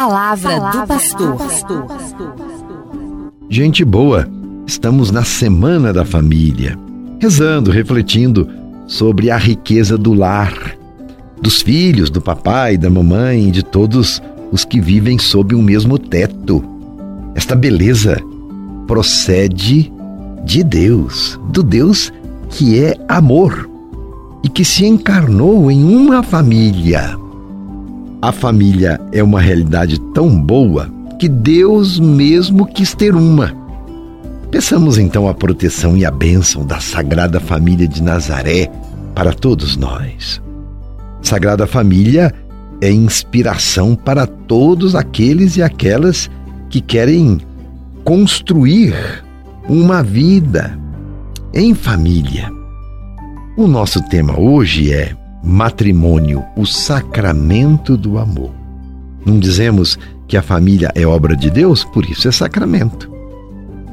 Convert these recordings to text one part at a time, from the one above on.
palavra, palavra do pastor. Gente boa, estamos na Semana da Família, rezando, refletindo sobre a riqueza do lar, dos filhos, do papai, da mamãe, de todos os que vivem sob o mesmo teto. Esta beleza procede de Deus, do Deus que é amor e que se encarnou em uma família. A família é uma realidade tão boa que Deus mesmo quis ter uma. Peçamos então a proteção e a bênção da Sagrada Família de Nazaré para todos nós. Sagrada Família é inspiração para todos aqueles e aquelas que querem construir uma vida em família. O nosso tema hoje é matrimônio, o sacramento do amor. Não dizemos que a família é obra de Deus, por isso é sacramento.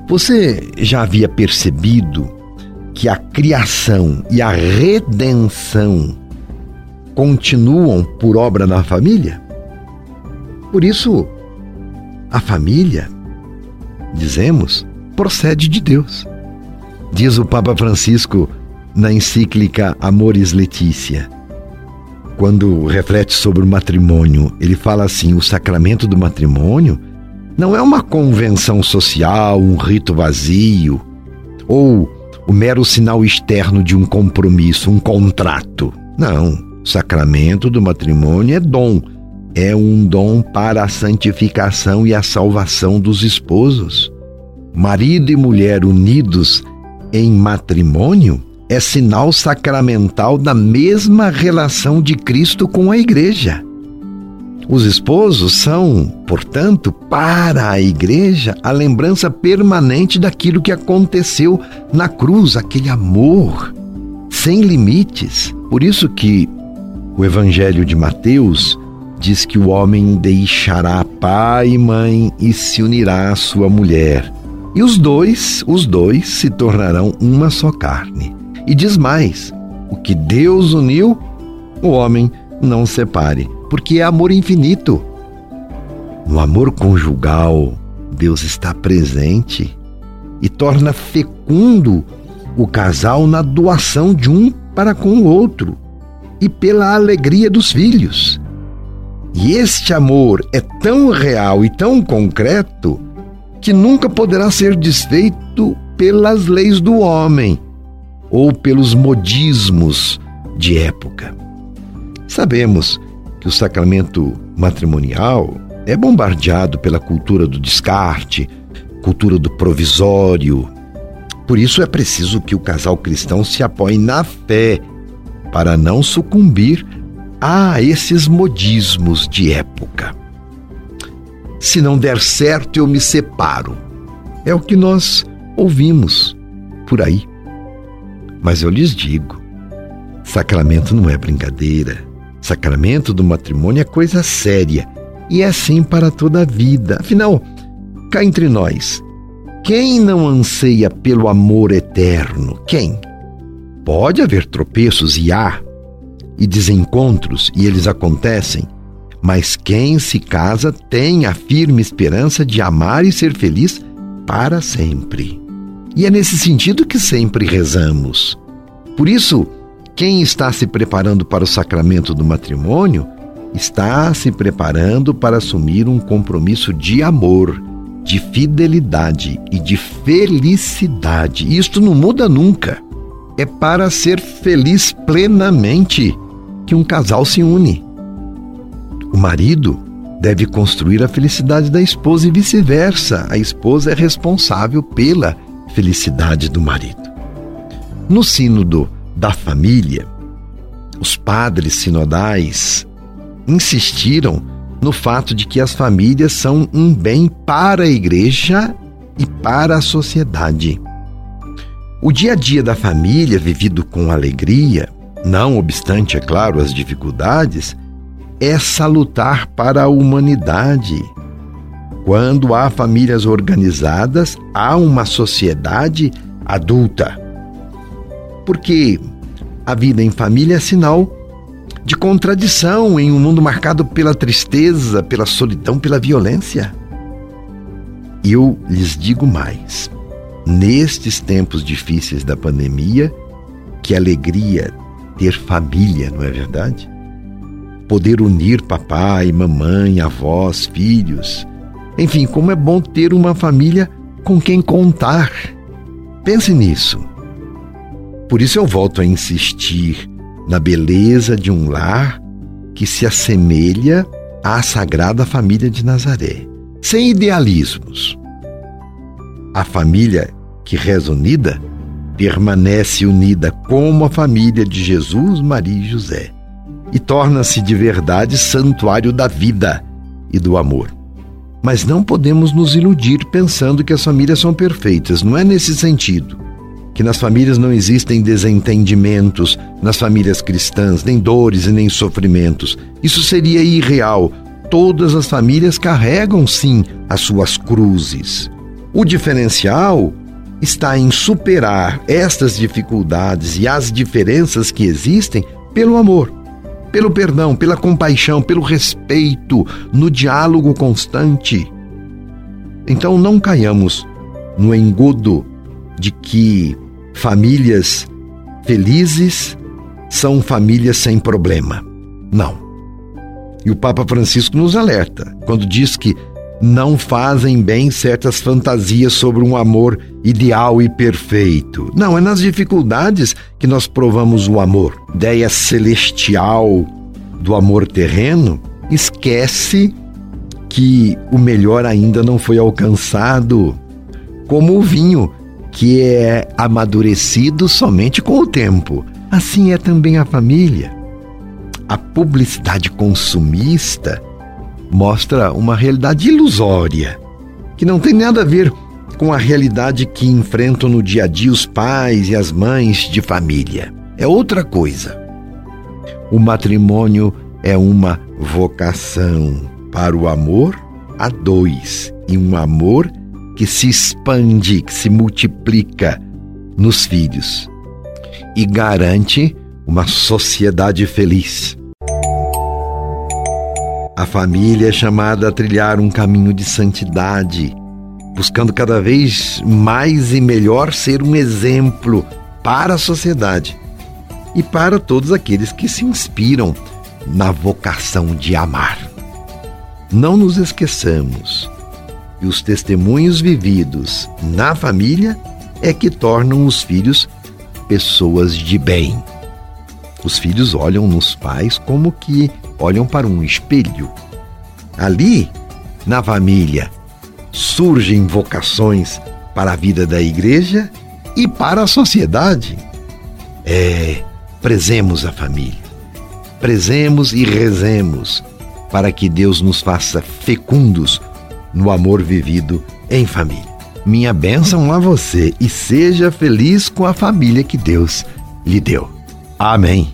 Você já havia percebido que a criação e a redenção continuam por obra na família? Por isso, a família, dizemos, procede de Deus. Diz o Papa Francisco na encíclica Amoris Letícia. Quando reflete sobre o matrimônio, ele fala assim: o sacramento do matrimônio não é uma convenção social, um rito vazio, ou o mero sinal externo de um compromisso, um contrato. Não. O sacramento do matrimônio é dom. É um dom para a santificação e a salvação dos esposos. Marido e mulher unidos em matrimônio é sinal sacramental da mesma relação de Cristo com a igreja. Os esposos são, portanto, para a igreja, a lembrança permanente daquilo que aconteceu na cruz, aquele amor sem limites. Por isso que o Evangelho de Mateus diz que o homem deixará pai e mãe e se unirá à sua mulher. E os dois, os dois se tornarão uma só carne. E diz mais: o que Deus uniu, o homem não separe, porque é amor infinito. No amor conjugal, Deus está presente e torna fecundo o casal na doação de um para com o outro e pela alegria dos filhos. E este amor é tão real e tão concreto que nunca poderá ser desfeito pelas leis do homem ou pelos modismos de época. Sabemos que o sacramento matrimonial é bombardeado pela cultura do descarte, cultura do provisório. Por isso é preciso que o casal cristão se apoie na fé para não sucumbir a esses modismos de época. Se não der certo, eu me separo. É o que nós ouvimos por aí. Mas eu lhes digo: sacramento não é brincadeira. Sacramento do matrimônio é coisa séria e é assim para toda a vida. Afinal, cá entre nós, quem não anseia pelo amor eterno? Quem? Pode haver tropeços e há, e desencontros, e eles acontecem, mas quem se casa tem a firme esperança de amar e ser feliz para sempre. E é nesse sentido que sempre rezamos. Por isso, quem está se preparando para o sacramento do matrimônio está se preparando para assumir um compromisso de amor, de fidelidade e de felicidade. Isto não muda nunca. É para ser feliz plenamente que um casal se une. O marido deve construir a felicidade da esposa e vice-versa. A esposa é responsável pela felicidade do marido. No Sínodo da Família, os padres sinodais insistiram no fato de que as famílias são um bem para a igreja e para a sociedade. O dia a dia da família, vivido com alegria, não obstante, é claro, as dificuldades, é salutar para a humanidade quando há famílias organizadas, há uma sociedade adulta. Porque a vida em família é sinal de contradição em um mundo marcado pela tristeza, pela solidão, pela violência. Eu lhes digo mais: nestes tempos difíceis da pandemia, que alegria ter família, não é verdade? Poder unir papai, mamãe, avós, filhos. Enfim, como é bom ter uma família com quem contar. Pense nisso. Por isso eu volto a insistir na beleza de um lar que se assemelha à Sagrada Família de Nazaré, sem idealismos. A família que reza unida permanece unida como a família de Jesus, Maria e José e torna-se de verdade santuário da vida e do amor. Mas não podemos nos iludir pensando que as famílias são perfeitas, não é nesse sentido. Que nas famílias não existem desentendimentos, nas famílias cristãs, nem dores e nem sofrimentos. Isso seria irreal. Todas as famílias carregam sim as suas cruzes. O diferencial está em superar estas dificuldades e as diferenças que existem pelo amor, pelo perdão, pela compaixão, pelo respeito, no diálogo constante. Então não caiamos no engodo de que famílias felizes são famílias sem problema. Não. E o Papa Francisco nos alerta quando diz que não fazem bem certas fantasias sobre um amor ideal e perfeito. Não, é nas dificuldades que nós provamos o amor. Ideia celestial do amor terreno esquece que o melhor ainda não foi alcançado, como o vinho que é amadurecido somente com o tempo. Assim é também a família. A publicidade consumista mostra uma realidade ilusória, que não tem nada a ver com a realidade que enfrentam no dia a dia os pais e as mães de família. É outra coisa. O matrimônio é uma vocação para o amor a dois e um amor que se expande, que se multiplica nos filhos e garante uma sociedade feliz. A família é chamada a trilhar um caminho de santidade, buscando cada vez mais e melhor ser um exemplo para a sociedade e para todos aqueles que se inspiram na vocação de amar. Não nos esqueçamos que os testemunhos vividos na família é que tornam os filhos pessoas de bem. Os filhos olham nos pais como que olham para um espelho. Ali, na família, surgem vocações para a vida da igreja e para a sociedade. É, prezemos a família. Prezemos e rezemos para que Deus nos faça fecundos no amor vivido em família. Minha bênção a você e seja feliz com a família que Deus lhe deu. Amém.